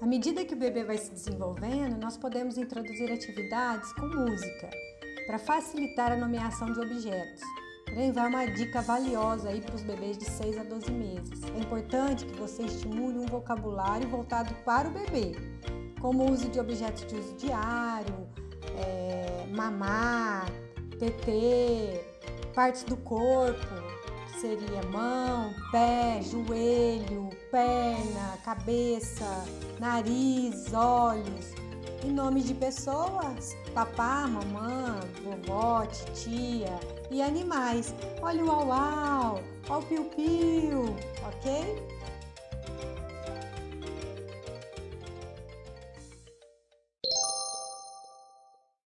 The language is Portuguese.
À medida que o bebê vai se desenvolvendo, nós podemos introduzir atividades com música para facilitar a nomeação de objetos. Porém, vai uma dica valiosa aí para os bebês de 6 a 12 meses. É importante que você estimule um vocabulário voltado para o bebê, como o uso de objetos de uso diário, é, mamar, TT, partes do corpo, que seria mão, pé, joelho, perna, cabeça, nariz, olhos, e nomes de pessoas, papá, mamã, vovó, titia e animais. Olha o uau, uau, o piu-piu?